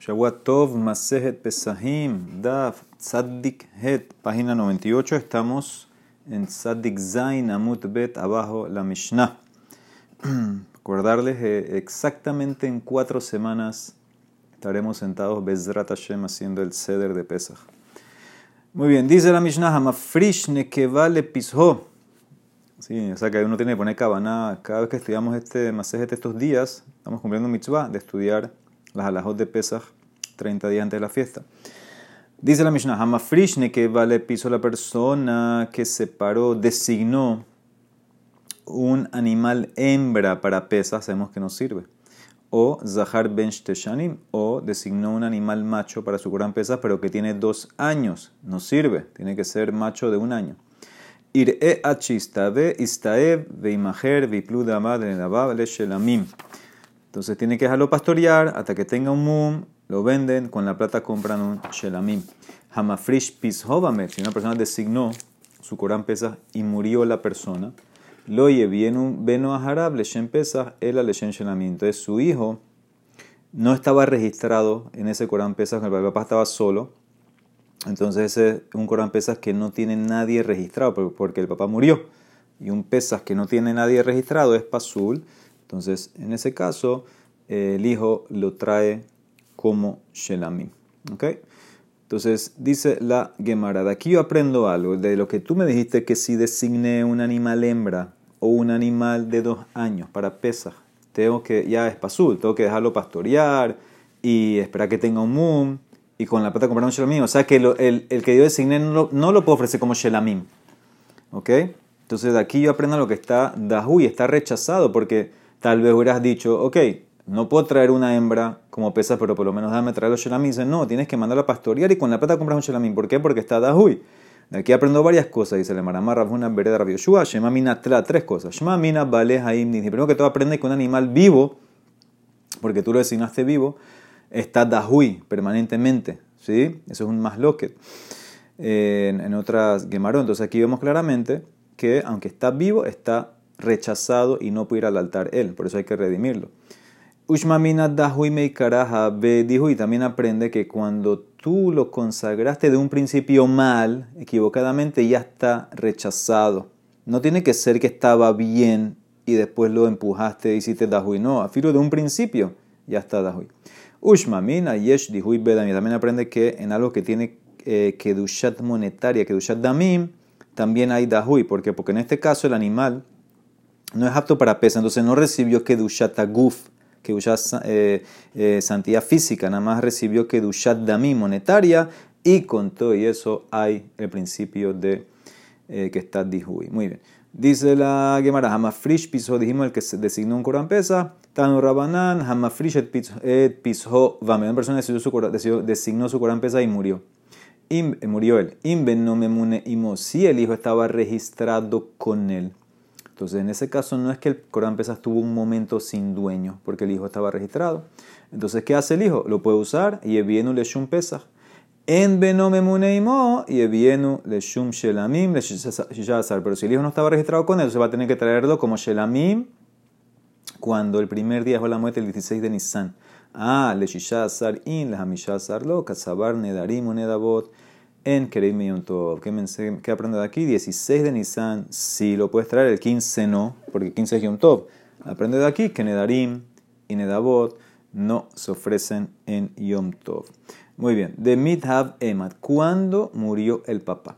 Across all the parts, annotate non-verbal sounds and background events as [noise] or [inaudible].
Shavuot Tov Pesahim Daf Tzaddik Het, página 98. Estamos en Tzaddik Zain Amut Bet, abajo la Mishnah. [clears throat] Recordarles eh, exactamente en cuatro semanas estaremos sentados Bezrat Hashem haciendo el ceder de Pesach. Muy bien, dice la Mishnah Hamafrish Nekevale Pisho. Sí, o sea que uno tiene que poner cabana. Cada vez que estudiamos este Masejet estos días, estamos cumpliendo mitzvah de estudiar las alajot de Pesach 30 días antes de la fiesta. Dice la Mishnah, Hamafrishne que vale piso la persona que separó, designó un animal hembra para Pesach, sabemos que no sirve. O Zahar Ben Shteshanim, o designó un animal macho para su gran Pesach, pero que tiene dos años, no sirve, tiene que ser macho de un año. Ir'e achista ve istaev ve imajer ve le shelamim. Entonces tiene que dejarlo pastorear hasta que tenga un mum, lo venden, con la plata compran un shelamim. Hamafrish pishovamet, si una persona designó su Corán pesa y murió la persona, lo un veno a leshen pesa, el leshen shelamim. Entonces su hijo no estaba registrado en ese Corán pesa, el papá estaba solo. Entonces ese es un Corán pesas que no tiene nadie registrado porque el papá murió. Y un pesas que no tiene nadie registrado es pasul. Entonces, en ese caso, el hijo lo trae como Shelamim. ¿Ok? Entonces, dice la Gemara, de aquí yo aprendo algo, de lo que tú me dijiste que si designé un animal hembra o un animal de dos años para pesar, tengo que, ya es pasul, tengo que dejarlo pastorear y esperar que tenga un mum y con la plata comprar un shelamim. O sea que el, el, que yo designé no lo, no lo puedo ofrecer como shelamim. ¿Ok? Entonces de aquí yo aprendo lo que está dahui, está rechazado porque Tal vez hubieras dicho, ok, no puedo traer una hembra como pesa, pero por lo menos dame traer los shelamim. Dice, no, tienes que mandarla a pastorear y con la plata compras un shelamim. ¿Por qué? Porque está dahui. De aquí aprendo varias cosas, dice el Maramar una vereda Rabbi Yoshua, Shema Mina tres cosas. Shema Mina Bale Haim primero que todo aprende que un animal vivo, porque tú lo designaste vivo, está dahui permanentemente. ¿Sí? Eso es un más loquet. En, en otras Gemarón. Entonces aquí vemos claramente que aunque está vivo, está rechazado y no puede ir al altar él, por eso hay que redimirlo. Ushmamina dahui meikaraha dijo y también aprende que cuando tú lo consagraste de un principio mal, equivocadamente, ya está rechazado. No tiene que ser que estaba bien y después lo empujaste y hiciste dahui. No, afiro de un principio ya está dahui. Ushmamina yesh dihui bedami. También aprende que en algo que tiene eh, kedushat monetaria, kedushat damim, también hay dahui. ¿Por qué? Porque en este caso el animal no es apto para pesa, entonces no recibió Kedushat Aguf, Kedushat eh, eh, santidad física, nada más recibió Kedushat Dami monetaria y con todo y eso hay el principio de eh, que está Dihui. Muy bien. Dice la Gemara, Hamafrish piso, dijimos el que se designó un Corán pesa, Tanu Rabanan, Hamafrish et piso, vame, una persona designó su, designó su Corán pesa y murió. murió él. Imben no me mune imo, si el hijo estaba registrado con él. Entonces, en ese caso no es que el Corán Pesas tuvo un momento sin dueño, porque el hijo estaba registrado. Entonces, ¿qué hace el hijo? Lo puede usar y evienu leshum pesach. En benome muneimo y evienu leshum shelamim shishazar. Pero si el hijo no estaba registrado con él, se va a tener que traerlo como shelamim cuando el primer día fue la muerte, el 16 de Nisan. Ah, leshishazar in, lehamishazar lo, katzabar nedarim nedabot en Kerim Yom Tov. ¿Qué, ¿Qué aprende de aquí? 16 de Nisan, sí lo puedes traer, el 15 no, porque 15 es Yom Tov. Aprende de aquí que Nedarim y Nedabot no se ofrecen en Yom Tov. Muy bien, de Midhav Emad, ¿cuándo murió el papá?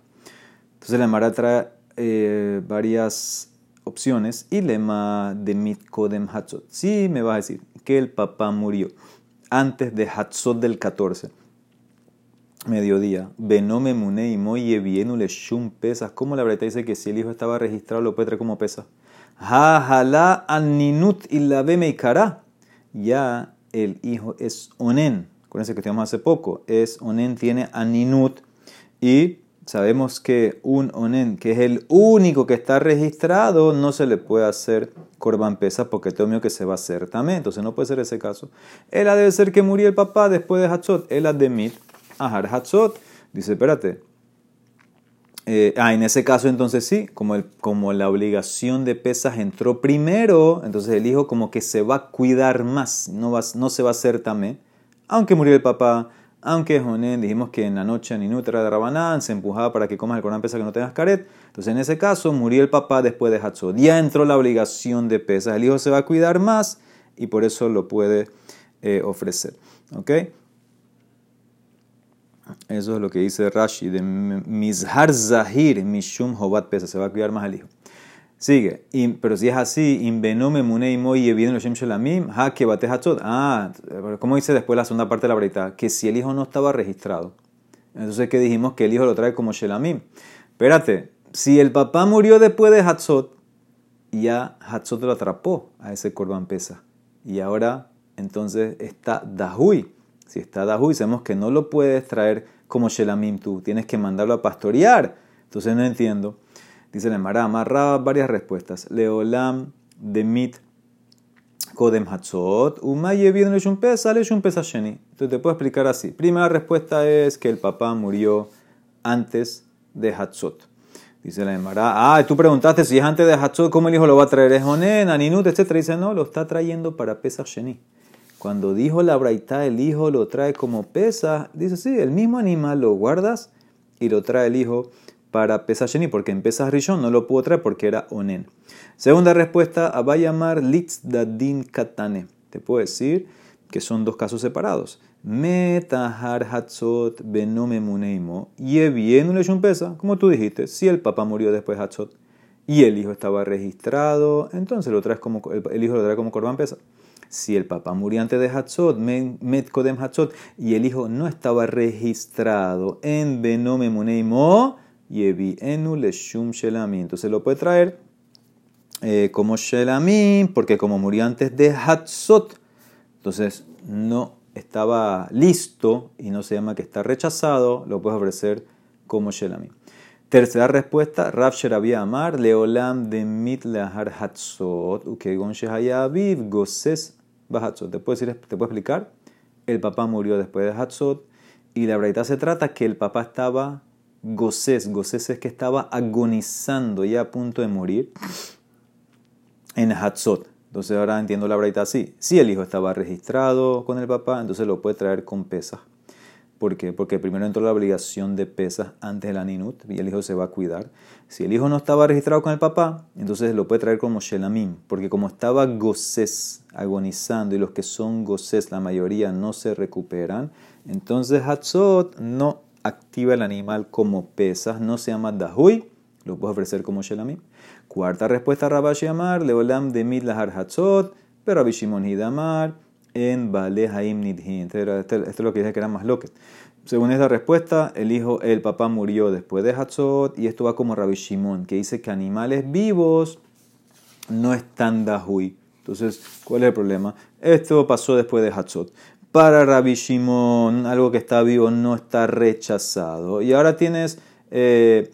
Entonces la Mara trae eh, varias opciones y lema de Mit Kodem Hatzot. Sí, me va a decir que el papá murió antes de Hatzot del 14 mediodía. Benome mune moye shum pesas. ¿Cómo la verdad dice que si el hijo estaba registrado lo puede traer como pesa? Jala aninut y la cara. Ya el hijo es onen. Acuérdense que estudiamos hace poco. Es onen, tiene aninut. Y sabemos que un onen, que es el único que está registrado, no se le puede hacer corban pesa porque mío que se va a hacer también. Entonces no puede ser ese caso. Él debe ser que murió el papá después de Hachot. Él de mit Ahar Hatzot. Dice, espérate. Eh, ah, en ese caso entonces sí, como, el, como la obligación de pesas entró primero, entonces el hijo como que se va a cuidar más, no, va, no se va a hacer tamé Aunque murió el papá, aunque Jonen, dijimos que en la noche Ninutra de Rabanán se empujaba para que comas el Corán pesa que no tengas caret. Entonces en ese caso murió el papá después de Hatzot. Ya entró la obligación de pesas. El hijo se va a cuidar más y por eso lo puede eh, ofrecer. ¿Ok? Eso es lo que dice Rashi de Mizhar Zahir Mishum Hobat Pesa. Se va a cuidar más al hijo. Sigue, pero si es así, inbenome munei moi evident lo shelamim, ha que bate Ah, ¿cómo dice después la segunda parte de la breita? Que si el hijo no estaba registrado. Entonces, ¿qué dijimos? Que el hijo lo trae como shelamim. Espérate, si el papá murió después de Hatzot, ya Hatzot lo atrapó a ese korban pesa. Y ahora, entonces, está Dahui. Si está Dahui, sabemos que no lo puedes traer como shelamim tú. Tienes que mandarlo a pastorear. Entonces, no entiendo. Dice la Emara, amarraba varias respuestas. Leolam de mit kodem hatzot, umaye bien le pesa, le pesa sheni. Entonces te puedo explicar así. Primera respuesta es que el papá murió antes de hatzot. Dice la Emara, ah, tú preguntaste si es antes de hatzot, ¿cómo el hijo lo va a traer? ¿Es onen, aninut, etcétera? Dice, no, lo está trayendo para pesa sheni. Cuando dijo la braita, el hijo lo trae como pesa, dice, sí, el mismo animal lo guardas y lo trae el hijo para Pesach Sheni, porque en Pesach Rishon no lo pudo traer porque era Onen. Segunda respuesta, va a llamar Litz Dadin Katane. Te puedo decir que son dos casos separados. Metahar Hatzot Benome Muneimo. Y bien un pesa, como tú dijiste, si el papá murió después de Hatzot y el hijo estaba registrado, entonces lo traes como, el, hijo lo trae como Corban pesa. Si el papá murió antes de Hatzot, Met Kodem Hatzot, y el hijo no estaba registrado en Benome Muneimo, Yevi enu leshum shelamim. Entonces lo puede traer eh, como shelamim, porque como murió antes de Hatzot, entonces no estaba listo y no se llama que está rechazado, lo puedes ofrecer como shelamim. Tercera respuesta, Rav Sherabia Amar, Leolam de mit lahar hatzot, ukegon shehayaviv goses bahatzot. ¿Te ¿Te puedo explicar? El papá murió después de Hatzot y la verdad se trata que el papá estaba Gosés. Gosés es que estaba agonizando ya a punto de morir en Hatzot. Entonces ahora entiendo la braita así. Si el hijo estaba registrado con el papá, entonces lo puede traer con pesas. ¿Por qué? Porque primero entró la obligación de pesas antes de la ninut y el hijo se va a cuidar. Si el hijo no estaba registrado con el papá, entonces lo puede traer como shelamim. Porque como estaba gozés agonizando y los que son gozés, la mayoría no se recuperan, entonces Hatzot no activa el animal como pesas, no se llama dahui, lo puedes ofrecer como shelamim. Cuarta respuesta, Rabashi Amar, Leolam de Midlahar Hatzot, pero Rabbi Shimon Hidamar, en Bale Haim. Esto es lo que dije que era más loque. Según esta respuesta, el hijo, el papá murió después de Hatzot, y esto va como Rabbi Shimon, que dice que animales vivos no están dahui. Entonces, ¿cuál es el problema? Esto pasó después de Hatzot para Rabbi Shimon, algo que está vivo no está rechazado. Y ahora tienes eh,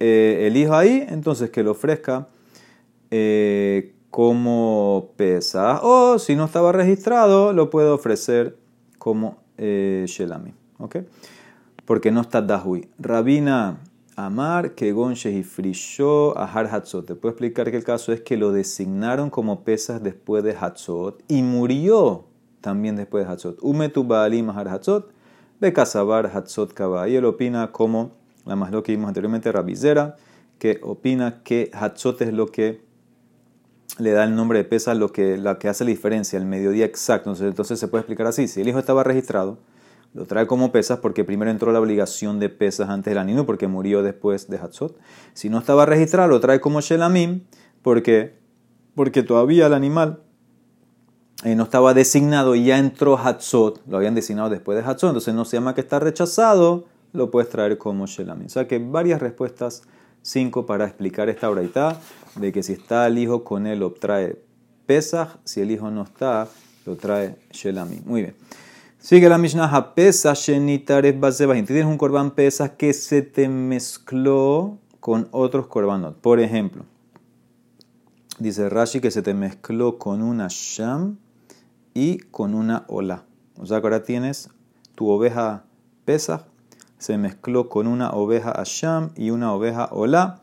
eh, el hijo ahí, entonces que lo ofrezca eh, como pesa. O si no estaba registrado, lo puede ofrecer como Shelami. ¿Ok? Porque no está Dahui. Rabina Amar, que Gonche y Frisho, Ahar Hatzot. Te puedo explicar que el caso es que lo designaron como pesas después de Hatzot y murió también después de Hatzot. Umetu Baalim Mahar Hatzot, Bekasabar Hatzot Kaba. Y él opina como la más lo que vimos anteriormente, Rabizera, que opina que Hatzot es lo que le da el nombre de pesa, lo que, que hace la diferencia, el mediodía exacto. Entonces, entonces se puede explicar así: si el hijo estaba registrado, lo trae como pesas porque primero entró la obligación de pesas antes del anino porque murió después de Hatzot. Si no estaba registrado, lo trae como Shelamim porque, porque todavía el animal eh, no estaba designado y ya entró Hatzot, lo habían designado después de Hatzot, entonces no se llama que está rechazado, lo puedes traer como Shelamim. O sea que varias respuestas, cinco para explicar esta oraita, de que si está el hijo con él lo trae Pesach, si el hijo no está, lo trae Shelamim. Muy bien. Sigue la Mishnah, Pesach Shenitares Basebahim. Tienes un korban Pesach que se te mezcló con otros korbanot. Por ejemplo, dice Rashi que se te mezcló con una Sham y con una ola. O sea que ahora tienes tu oveja pesa, se mezcló con una oveja asham y una oveja ola.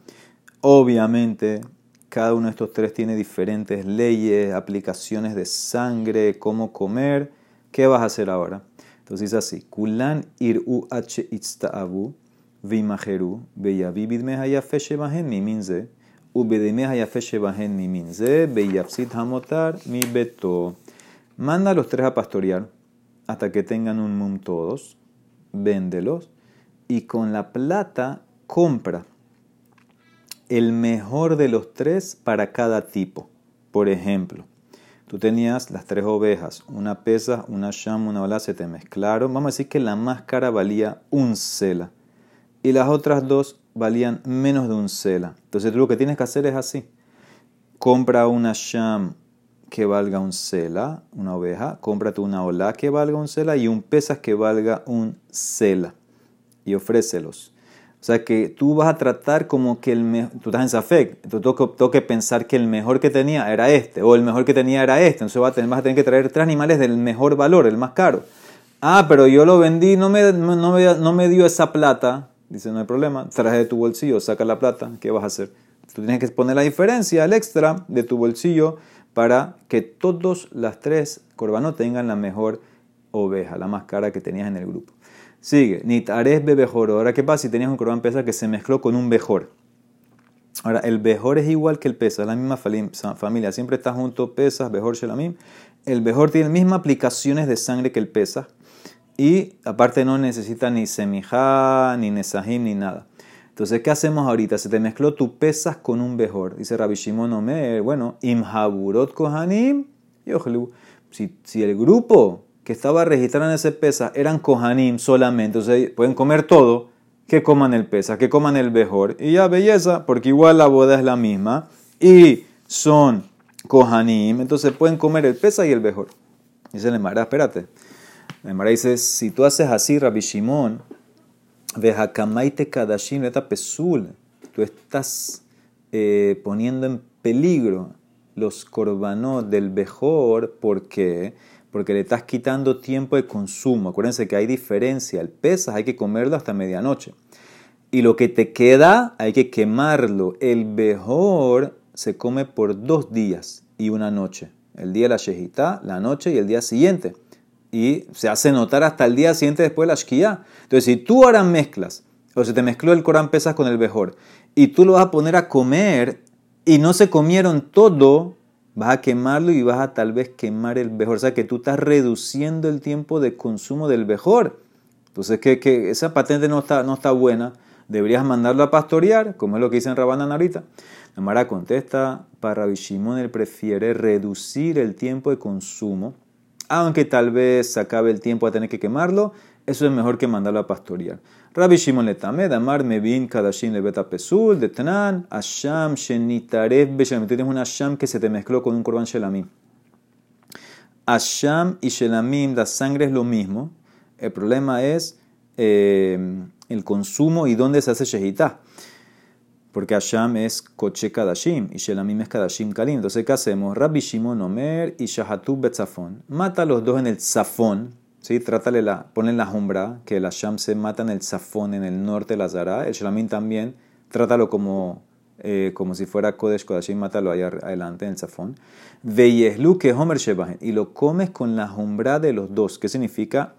Obviamente, cada uno de estos tres tiene diferentes leyes, aplicaciones de sangre, cómo comer. ¿Qué vas a hacer ahora? Entonces dice así, kulan iru h itzta'abu vimajeru beyavid mehayafe shebahen miminze ubedime hayafe shebahen miminze beyapsit hamotar mi beto. Manda a los tres a pastorear hasta que tengan un mum todos, véndelos y con la plata compra el mejor de los tres para cada tipo. Por ejemplo, tú tenías las tres ovejas, una pesa, una sham, una ola, se te mezclaron. Vamos a decir que la más cara valía un cela y las otras dos valían menos de un cela. Entonces tú lo que tienes que hacer es así. Compra una sham que valga un cela, una oveja, cómprate una ola que valga un cela y un pesas que valga un cela y ofrécelos. O sea que tú vas a tratar como que el mejor, tú estás en Safek, tú tengo que, pensar que el mejor que tenía era este, o el mejor que tenía era este, entonces vas a, tener, vas a tener que traer tres animales del mejor valor, el más caro. Ah, pero yo lo vendí, no me, no me, no me dio esa plata. Dice, no hay problema, traje de tu bolsillo, saca la plata, ¿qué vas a hacer? Tú tienes que poner la diferencia, el extra de tu bolsillo, para que todos las tres corbanos tengan la mejor oveja, la más cara que tenías en el grupo. Sigue, Nitares bebejor. Ahora, ¿qué pasa si tenías un corbán pesa que se mezcló con un bejor? Ahora, el bejor es igual que el pesa, la misma familia, siempre está junto pesas, bejor, shelamim. El bejor tiene las mismas aplicaciones de sangre que el pesa y aparte no necesita ni semijá, ni nesahim, ni nada. Entonces, ¿qué hacemos ahorita? Se te mezcló tu pesas con un bejor. Dice Rabbi Shimon Omer, bueno, imhaburot kohanim, si, si el grupo estaba registrado en ese pesa eran Kohanim solamente, entonces pueden comer todo, que coman el pesa, que coman el mejor. Y ya belleza, porque igual la boda es la misma y son Kohanim, entonces pueden comer el pesa y el mejor. Dice Lemara, espérate. Lemara dice, si tú haces así, Rabbi Shimon, Vejacamaite Kadashim Leta Pesul, tú estás eh, poniendo en peligro los corbanos del mejor porque porque le estás quitando tiempo de consumo. Acuérdense que hay diferencia. El pesas hay que comerlo hasta medianoche. Y lo que te queda hay que quemarlo. El mejor se come por dos días y una noche. El día de la shejitá, la noche y el día siguiente. Y se hace notar hasta el día siguiente después de la shkia. Entonces, si tú ahora mezclas, o se te mezcló el Corán pesas con el mejor, y tú lo vas a poner a comer y no se comieron todo, vas a quemarlo y vas a tal vez quemar el mejor. O sea que tú estás reduciendo el tiempo de consumo del mejor. Entonces, que, que esa patente no está, no está buena. Deberías mandarlo a pastorear, como es lo que dicen Rabanan ahorita. La Mara contesta, para Rabbi él prefiere reducir el tiempo de consumo, aunque tal vez acabe el tiempo a tener que quemarlo, eso es mejor que mandarlo a pastorear. Rabbi Shimon Letamed, Amar Mevin Kadashim Lebeta Pesul, de Tanan, Asham Shenitarev Beshalamim. Tienes un Asham que se te mezcló con un Korban Shelamim. Asham y Shelamim, la sangre es lo mismo. El problema es eh, el consumo y dónde se hace Shehitah. Porque Asham es Koche Kadashim y Shelamim es Kadashim Kalim. Entonces, ¿qué hacemos? Rabbi Shimon Omer y Shahatub Betzafon. Mata a los dos en el Zafón ¿sí? Trátale la, ponle la jumbra, que el Asham se mata en el Zafón, en el norte de la Zara. El Shalamín también, trátalo como, eh, como si fuera Kodesh Kodashim, mátalo allá adelante en el Zafón. Veyeslu que Homer Shebahen. Y lo comes con la jumbra de los dos. ¿Qué significa?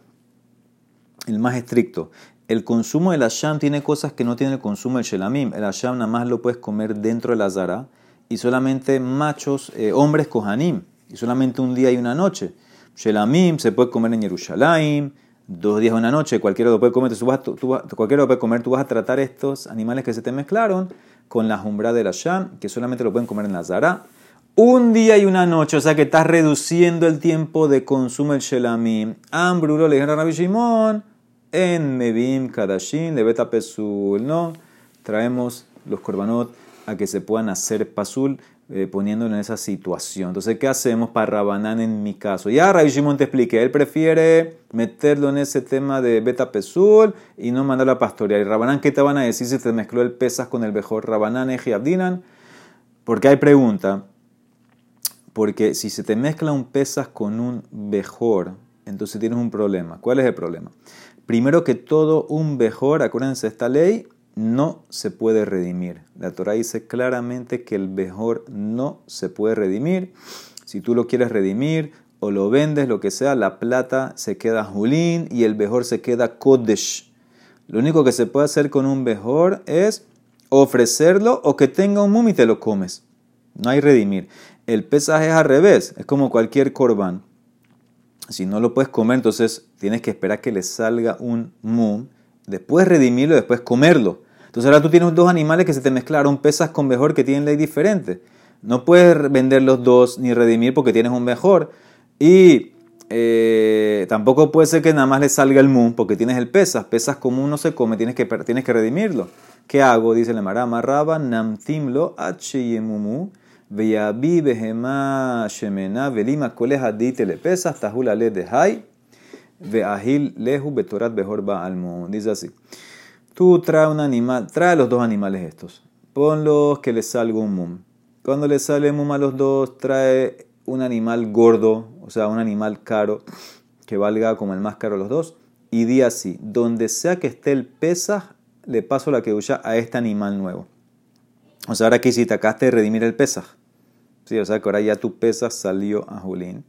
El más estricto. El consumo del Asham tiene cosas que no tiene el consumo del Shelamim. El Asham nada más lo puedes comer dentro de la Zara. Y solamente machos, eh, hombres Kohanim. Y solamente un día y una noche. Shelamim se puede comer en Jerusalén, dos días o una noche, cualquiera lo puede comer, tú vas, tú, cualquiera lo puede comer, tú vas a tratar estos animales que se te mezclaron con la jumbra de la Sham, que solamente lo pueden comer en la Zara. Un día y una noche, o sea que estás reduciendo el tiempo de consumo del Shelamim. Ambruro le dijeron a Rabbi Shimon, en Mebim Kadashin, le beta Pesul, ¿no? Traemos los korbanot a que se puedan hacer pasul eh, poniéndolo en esa situación. Entonces, ¿qué hacemos para Rabanán en mi caso? Ya Rabbi Shimon te expliqué, él prefiere meterlo en ese tema de beta pesul y no mandarlo a pastorear. ¿Y Rabanán qué te van a decir si te mezcló el pesas con el mejor? Rabanán, Eji, Abdinan. Porque hay pregunta. Porque si se te mezcla un pesas con un mejor, entonces tienes un problema. ¿Cuál es el problema? Primero que todo, un mejor, acuérdense esta ley, no se puede redimir. La Torah dice claramente que el mejor no se puede redimir. Si tú lo quieres redimir, o lo vendes, lo que sea, la plata se queda julín y el mejor se queda kodesh. Lo único que se puede hacer con un mejor es ofrecerlo o que tenga un mum y te lo comes. No hay redimir. El pesaje es al revés, es como cualquier corbán. Si no lo puedes comer, entonces tienes que esperar que le salga un mum, después redimirlo después comerlo. Entonces ahora tú tienes dos animales que se te mezclaron, pesas con mejor que tienen ley diferente. No puedes vender los dos ni redimir porque tienes un mejor. Y eh, tampoco puede ser que nada más le salga el mum porque tienes el pesas. Pesas como uno se come, tienes que, tienes que redimirlo. ¿Qué hago? Dice la Marama Raba, Namtimlo Yemumu, Veyabi Behema Shemena, Velima Koleha Ditele Pesas, Tahula Le de Hay, Veahil Lehu Betorat Behor Almu. Dice así. Tú trae un animal, trae los dos animales estos. Ponlos que les salga un mum. Cuando le sale mum a los dos, trae un animal gordo, o sea, un animal caro, que valga como el más caro de los dos. Y di así, donde sea que esté el pesa, le paso la que usa a este animal nuevo. O sea, ahora que hiciste, acá de redimir el pesaj. Sí, o sea que ahora ya tu pesaj salió a Julín.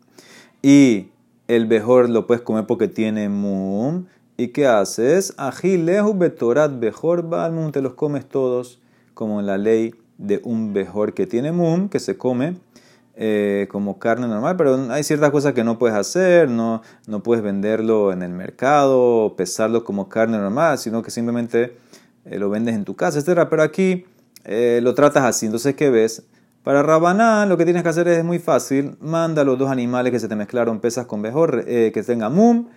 Y el mejor lo puedes comer porque tiene mum. ¿Y qué haces? Ajilehu betorat bejor balmum, te los comes todos, como en la ley de un bejor que tiene mum, que se come eh, como carne normal, pero hay ciertas cosas que no puedes hacer, no, no puedes venderlo en el mercado, pesarlo como carne normal, sino que simplemente eh, lo vendes en tu casa, etc. Pero aquí eh, lo tratas así. Entonces, ¿qué ves? Para Rabanán lo que tienes que hacer es muy fácil. Manda los dos animales que se te mezclaron, pesas con mejor, que tenga mum.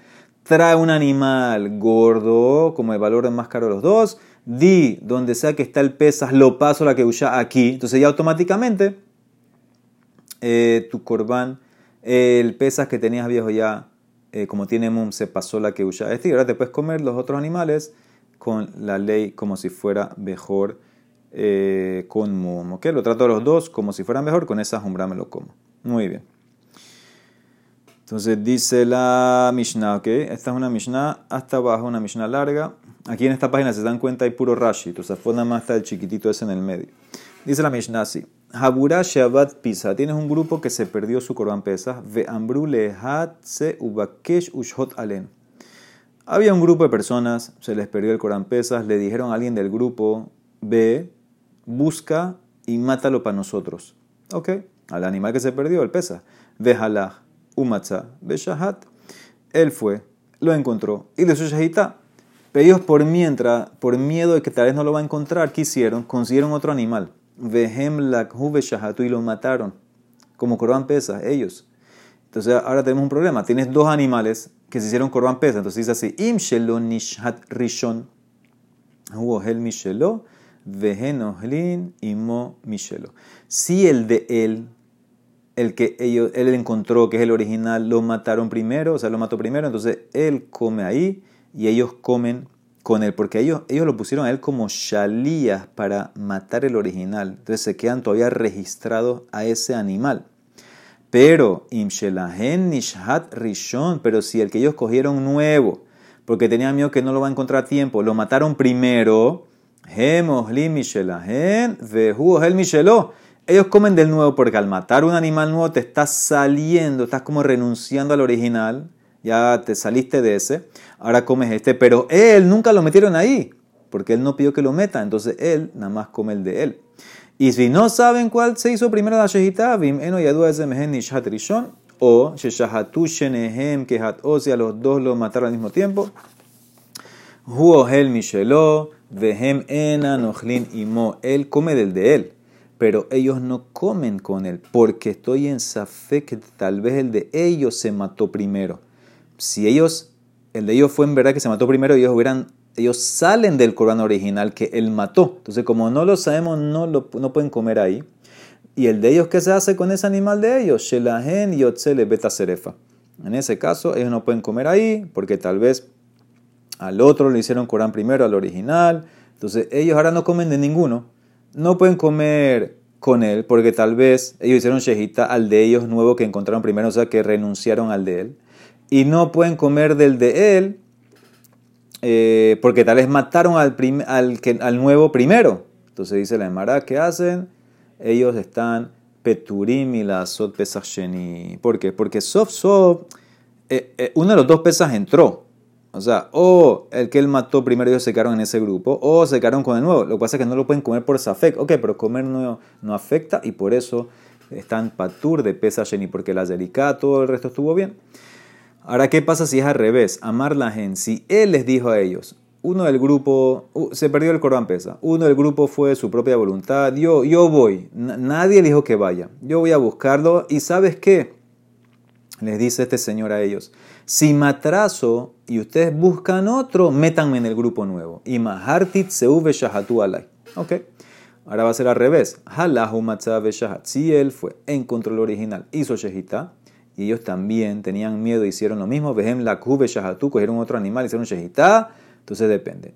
Trae un animal gordo, como el valor más caro de los dos. Di, donde sea que está el pesas, lo paso a la que usa aquí. Entonces ya automáticamente eh, tu corbán, el pesas que tenías viejo ya, como tiene mum, se pasó la que usa. Este ahora te puedes comer los otros animales con la ley como si fuera mejor eh, con mum. ¿ok? Lo trato a los dos como si fuera mejor, con esa jumbra me lo como. Muy bien. Entonces dice la Mishnah, ¿ok? Esta es una Mishnah hasta abajo, una Mishnah larga. Aquí en esta página se dan cuenta hay puro Rashi, entonces nada más está el chiquitito ese en el medio. Dice la Mishnah así. Habura Shabbat Pisa. Tienes un grupo que se perdió su Corban Pesa. Ve Ambru se Ubakesh Ushot Alen. Había un grupo de personas, se les perdió el Corán Pesas, le dijeron a alguien del grupo, ve, busca y mátalo para nosotros. Ok, al animal que se perdió, el pesa. Ve halach, umatza, ve shahat. Él fue, lo encontró y le su shahita. Pero ellos por mientras, por miedo de que tal vez no lo va a encontrar, ¿qué hicieron? Consiguieron otro animal. Vehem lakhu y lo mataron. Como Corán Pesas, ellos. Entonces ahora tenemos un problema. Tienes dos animales que se hicieron korban pesa. Entonces dice así, im shelo nishat rishon, hubo el mishelo, vehenohlin imo mishelo. Si el de él, el que ellos, él encontró que es el original, lo mataron primero, o sea, lo mató primero, entonces él come ahí y ellos comen con él, porque ellos, ellos lo pusieron a él como shalías para matar el original. Entonces se quedan todavía registrados a ese animal. Pero, imshelahen nishat rishon, pero si el que ellos cogieron nuevo, porque tenían miedo que no lo va a encontrar a tiempo, lo mataron primero, Ellos comen del nuevo porque al matar un animal nuevo te estás saliendo, estás como renunciando al original, ya te saliste de ese, ahora comes este, pero él nunca lo metieron ahí, porque él no pidió que lo meta, entonces él nada más come el de él. Y si no saben cuál se hizo primero la shehita, vim eno yadua ese mehen nishat rishon, o sheshahatu shenehem kehat o si a los dos lo mataron al mismo tiempo. Hu ohel mishelo, vehem ena nochlin imo. Él come del de él, pero ellos no comen con él, porque estoy en safe que tal vez el de ellos se mató primero. Si ellos, el de ellos fue en verdad que se mató primero, ellos hubieran ellos salen del Corán original que él mató. Entonces, como no lo sabemos, no, lo, no pueden comer ahí. Y el de ellos, ¿qué se hace con ese animal de ellos? Shelahen y beta serefa. En ese caso, ellos no pueden comer ahí porque tal vez al otro le hicieron Corán primero, al original. Entonces, ellos ahora no comen de ninguno. No pueden comer con él porque tal vez ellos hicieron shejita al de ellos nuevo que encontraron primero, o sea, que renunciaron al de él. Y no pueden comer del de él eh, porque tal vez mataron al, al, nuevo primero. Entonces dice la Emara, ¿qué hacen? Ellos están Peturim y la Sot Pesach. ¿Por qué? Porque Sof Sof, eh, eh, uno de los dos pesas entró. O sea, o el que él mató primero ellos se quedaron en ese grupo, o se quedaron con el nuevo. Lo que pasa es que no lo pueden comer por Safek. Ok, pero comer no, no afecta y por eso están patur de pesa Sheni, porque la Zerika, todo el resto estuvo bien. Ahora, ¿qué pasa si es al revés? Amar la gente. Si él les dijo a ellos, uno del grupo, se perdió el Corban Pesa, uno del grupo fue su propia voluntad, yo, yo voy, nadie dijo que vaya, yo voy a buscarlo y ¿sabes qué? Les dice este señor a ellos, si me atraso y ustedes buscan otro, métanme en el grupo nuevo. Y mahartit seuve shahatu alay. Ok. Ahora va a ser al revés. Halahu shahat. Si él fue, en control original, hizo shehita, y ellos también tenían miedo, hicieron lo mismo. Vejem la kube shahatu, cogieron otro animal, hicieron shehita. Entonces depende.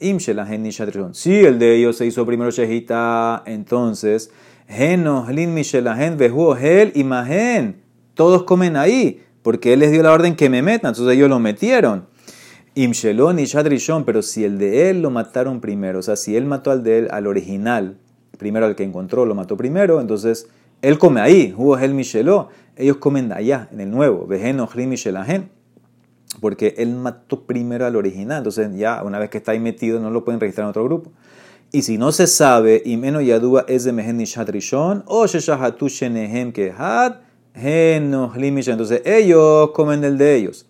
Si el de ellos se hizo primero shehita, entonces, henohlin mishelahen vehu hel imagen. Todos comen ahí porque él les dio la orden que me metan, entonces ellos lo metieron. Imshelon y Shadrishon, pero si el de él lo mataron primero, o sea, si él mató al de él, al original, primero al que encontró, lo mató primero, entonces él come ahí, hubo el Micheló, ellos comen allá, en el nuevo, Vejen Ojri Michelajen, porque él mató primero al original, entonces ya una vez que está ahí metido no lo pueden registrar en otro grupo. Y si no se sabe, y menos Yadúa es de Mehen Shadrishon, o Sheshahatu Shenehem Kehad, entonces ellos comen el de ellos.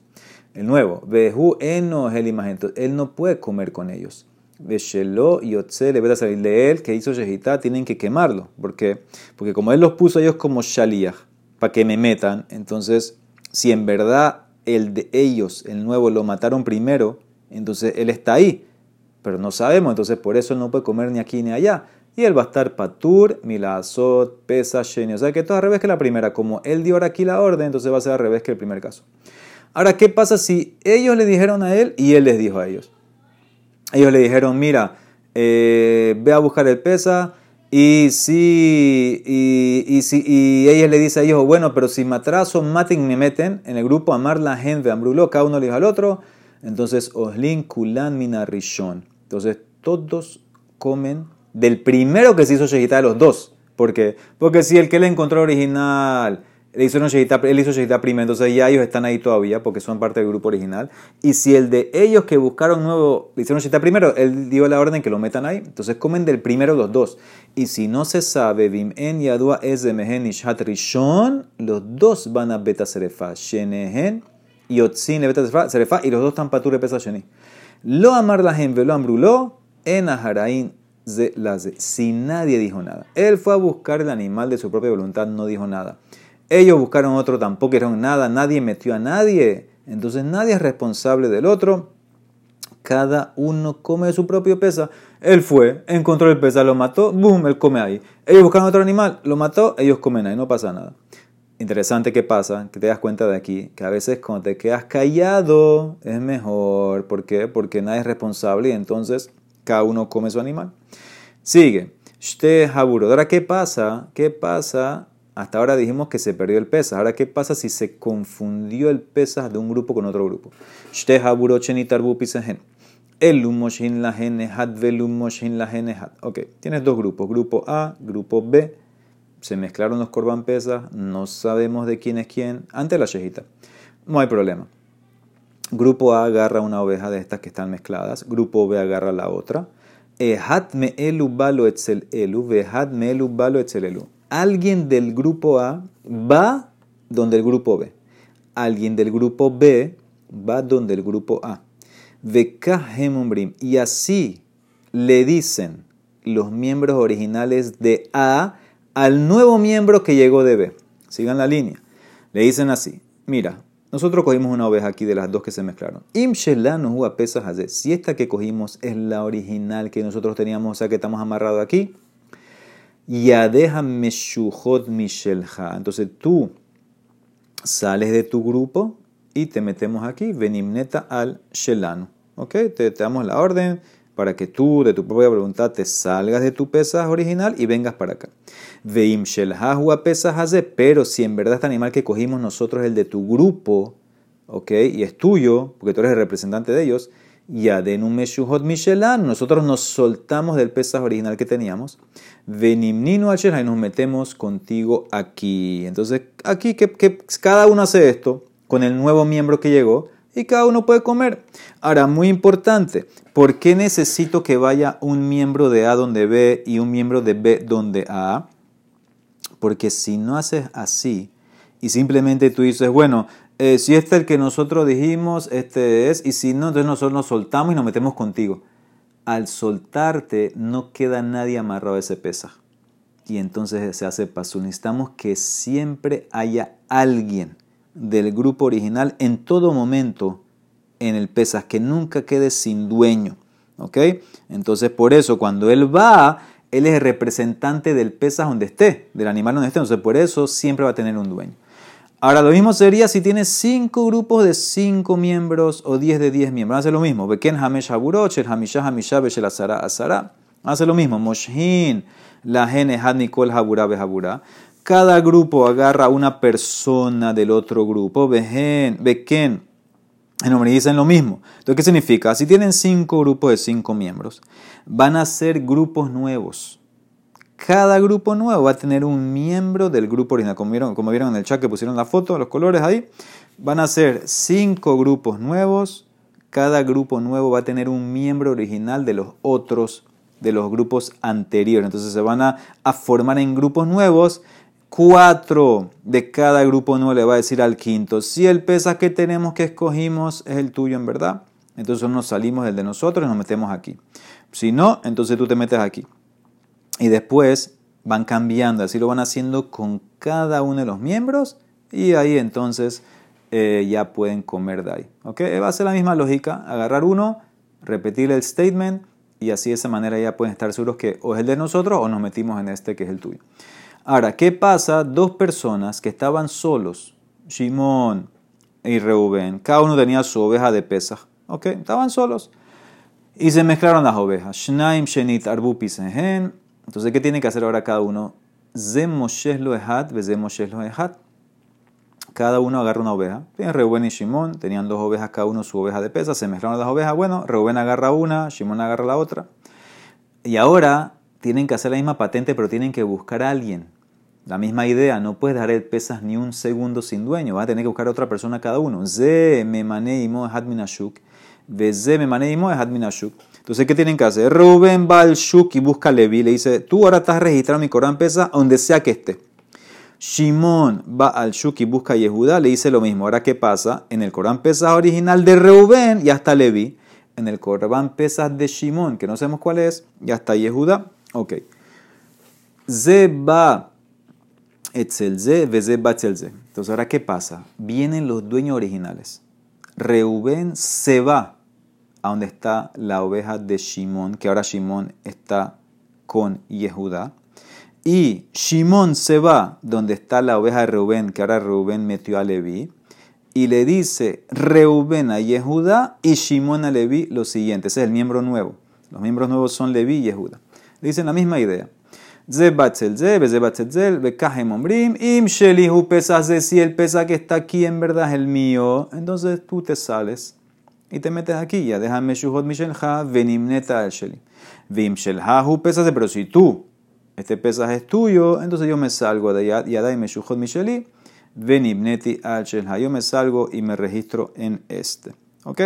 El nuevo, Behu eno imagen. Él no puede comer con ellos. Beshelo y le a salir de él que hizo Shehita, tienen que quemarlo. ¿Por qué? Porque como él los puso ellos como Shaliach, para que me metan, entonces si en verdad el de ellos, el nuevo, lo mataron primero, entonces él está ahí. Pero no sabemos, entonces por eso él no puede comer ni aquí ni allá y a estar patur, milazot, pesa, sheni. O sea que todo al revés que la primera. Como él dio ahora aquí la orden, entonces va a ser al revés que el primer caso. Ahora, ¿qué pasa si ellos le dijeron a él y él les dijo a ellos? Ellos le dijeron, mira, eh, ve a buscar el pesa y si, y, y, si, y ella le dice a ellos, bueno, pero si me atraso, maten, me meten en el grupo Amar la gente, Ambrulo, cada uno le dijo al otro, entonces Oslin Kulan Minarishon. Entonces todos comen del primero que se hizo Shehita de los dos. ¿Por qué? Porque si el que le encontró original le hizo shehita, él hizo Shehita primero, entonces ya ellos están ahí todavía porque son parte del grupo original. Y si el de ellos que buscaron nuevo le hicieron Shehita primero, él dio la orden que lo metan ahí. Entonces comen del primero los dos. Y si no se sabe, Bim en Yadua es de Mehen y Rishon, los dos van a Beta Serefa. Shenehen y Otzin Beta Serefa, y los dos están patur de Pesa Sheni. Lo amar la gente, lo ambruló en Aharain si nadie dijo nada. Él fue a buscar el animal de su propia voluntad, no dijo nada. Ellos buscaron otro, tampoco dijeron nada, nadie metió a nadie. Entonces nadie es responsable del otro. Cada uno come su propio pesa. Él fue, encontró el pesa, lo mató, boom, él come ahí. Ellos buscaron otro animal, lo mató, ellos comen ahí, no pasa nada. Interesante que pasa, que te das cuenta de aquí, que a veces cuando te quedas callado es mejor. ¿Por qué? Porque nadie es responsable y entonces cada uno come su animal. Sigue. Ahora, ¿qué pasa? ¿Qué pasa? Hasta ahora dijimos que se perdió el pesa. Ahora, ¿qué pasa si se confundió el pesa de un grupo con otro grupo? Ok, tienes dos grupos, grupo A, grupo B. Se mezclaron los corban pesas, no sabemos de quién es quién. Ante la shejita, no hay problema. Grupo A agarra una oveja de estas que están mezcladas, grupo B agarra la otra me elu balo etzel elu, elu balo etzel elu. Alguien del grupo A va donde el grupo B. Alguien del grupo B va donde el grupo A. Y así le dicen los miembros originales de A al nuevo miembro que llegó de B. Sigan la línea. Le dicen así, mira, nosotros cogimos una oveja aquí de las dos que se mezclaron. Im hubo pesas Si esta que cogimos es la original que nosotros teníamos, o sea que estamos amarrados aquí, ya deja meshuhot mishelha. Entonces tú sales de tu grupo y te metemos aquí, venimneta al shelano. ¿Ok? Te damos la orden para que tú, de tu propia voluntad, te salgas de tu pesas original y vengas para acá. Veim shelhahua pesas pero si en verdad este animal que cogimos nosotros el de tu grupo, ¿ok? Y es tuyo, porque tú eres el representante de ellos, Yadenu Meshuhot Mishelan, nosotros nos soltamos del pesas original que teníamos. Venimnino al y nos metemos contigo aquí. Entonces, aquí que cada uno hace esto con el nuevo miembro que llegó y cada uno puede comer. Ahora, muy importante, ¿por qué necesito que vaya un miembro de A donde B y un miembro de B donde A? Porque si no haces así y simplemente tú dices, bueno, eh, si este es el que nosotros dijimos, este es, y si no, entonces nosotros nos soltamos y nos metemos contigo. Al soltarte no queda nadie amarrado a ese pesa. Y entonces se hace paso. Necesitamos que siempre haya alguien del grupo original en todo momento en el pesas, que nunca quede sin dueño. ¿Ok? Entonces, por eso, cuando él va, él es el representante del pesas donde esté, del animal donde esté. Entonces, por eso siempre va a tener un dueño. Ahora, lo mismo sería si tienes cinco grupos de cinco miembros o diez de diez miembros. Hace lo mismo. Beken Hamesh Haburoch, el Hamishah Hamishah Beshel Azara Azara. Hace lo mismo. Moshin, la Gene Had Nikol Behabura cada grupo agarra una persona del otro grupo, Beken, Beken, nombre dicen lo mismo. Entonces, ¿qué significa? Si tienen cinco grupos de cinco miembros, van a ser grupos nuevos. Cada grupo nuevo va a tener un miembro del grupo original. Como vieron, como vieron en el chat que pusieron la foto, los colores ahí, van a ser cinco grupos nuevos. Cada grupo nuevo va a tener un miembro original de los otros, de los grupos anteriores. Entonces se van a, a formar en grupos nuevos cuatro de cada grupo no le va a decir al quinto, si el pesa que tenemos que escogimos es el tuyo en verdad, entonces nos salimos del de nosotros y nos metemos aquí. Si no, entonces tú te metes aquí. Y después van cambiando, así lo van haciendo con cada uno de los miembros y ahí entonces eh, ya pueden comer de ahí. Va a ser la misma lógica, agarrar uno, repetir el statement y así de esa manera ya pueden estar seguros que o es el de nosotros o nos metimos en este que es el tuyo. Ahora, ¿qué pasa? Dos personas que estaban solos, Shimón y Reuben, cada uno tenía su oveja de pesa, ¿ok? Estaban solos. Y se mezclaron las ovejas. Shnaim Shenit Entonces, ¿qué tiene que hacer ahora cada uno? lo Cada uno agarra una oveja. Reuben y Shimón tenían dos ovejas, cada uno su oveja de pesa. Se mezclaron las ovejas. Bueno, Reuben agarra una, Shimón agarra la otra. Y ahora tienen que hacer la misma patente, pero tienen que buscar a alguien. La misma idea, no puedes dar el pesas ni un segundo sin dueño, vas a tener que buscar a otra persona cada uno. Ze me maneimo es adminashuk, ze me maneimo es adminashuk. Entonces, ¿qué tienen que hacer? Rubén va al shuk y busca a Levi, le dice, tú ahora estás registrado mi Corán pesa donde sea que esté. Shimon va al shuk y busca a Yehuda, le dice lo mismo. Ahora, ¿qué pasa? En el Corán pesa original de Reuben ya está Levi. En el Corán pesas de Shimon, que no sabemos cuál es, ya está Yehuda. Ok. Ze va etzelze, veze ba Entonces, ahora, ¿qué pasa? Vienen los dueños originales. Reuben se va a donde está la oveja de Shimón, que ahora Shimón está con Yehuda. Y Shimón se va donde está la oveja de Reuben, que ahora Reuben metió a Leví. Y le dice Reuben a Yehuda y Shimón a Leví lo siguiente. Ese es el miembro nuevo. Los miembros nuevos son Leví y Yehuda. Dicen la misma idea. Ze batzel ze, ze batzel de si el pesa que está aquí en verdad es el mío, entonces tú te sales y te metes aquí, ya déjame shuhot mishelha, venimneta al sheli. Vim shelhahu pesas pero si tú, este pesas es tuyo, entonces yo me salgo de allá, ya me shuhot misheli, venimneti al shelha, yo me salgo y me registro en este. ¿Ok?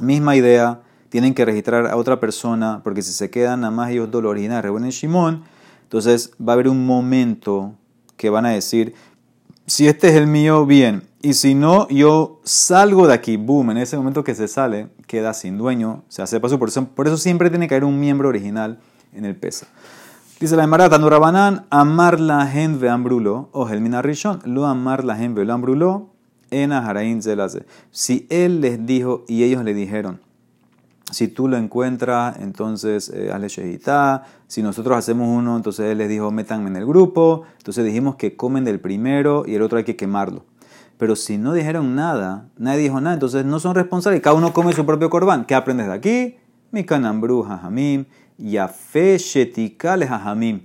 Misma idea tienen que registrar a otra persona, porque si se quedan nada más ellos dos, Reuben y Shimón, entonces va a haber un momento que van a decir, si este es el mío, bien, y si no, yo salgo de aquí, boom, en ese momento que se sale, queda sin dueño, se hace paso, por eso, por eso siempre tiene que haber un miembro original en el pesa. Dice la Emara, Nurabanan, amar la gen ve ambrulo, o el rishon, lo amar la gen ve ambrulo, en aharain Si él les dijo y ellos le dijeron, si tú lo encuentras, entonces eh, hazle shehitá. Si nosotros hacemos uno, entonces él les dijo, métanme en el grupo. Entonces dijimos que comen del primero y el otro hay que quemarlo. Pero si no dijeron nada, nadie dijo nada, entonces no son responsables. Cada uno come su propio corbán. ¿Qué aprendes de aquí? Mi canambru hajamim, yafe shetikal hajamim.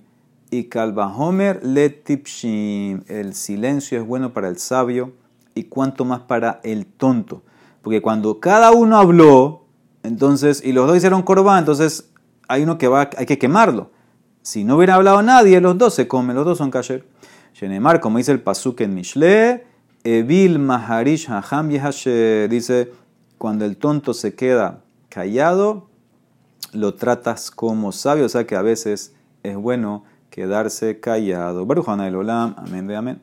Y kalbahomer letipshim. El silencio es bueno para el sabio y cuanto más para el tonto. Porque cuando cada uno habló, Entonces, y los dos hicieron corbán, entonces hay uno que va, hay que quemarlo. Si no hubiera hablado nadie, los dos se comen, los dos son kasher. Shenemar, como dice el pasuk en Mishle, Evil Maharish Haham dice, cuando el tonto se queda callado, lo tratas como sabio, o sea que a veces es bueno quedarse callado. Baruch el Olam, amén de amén.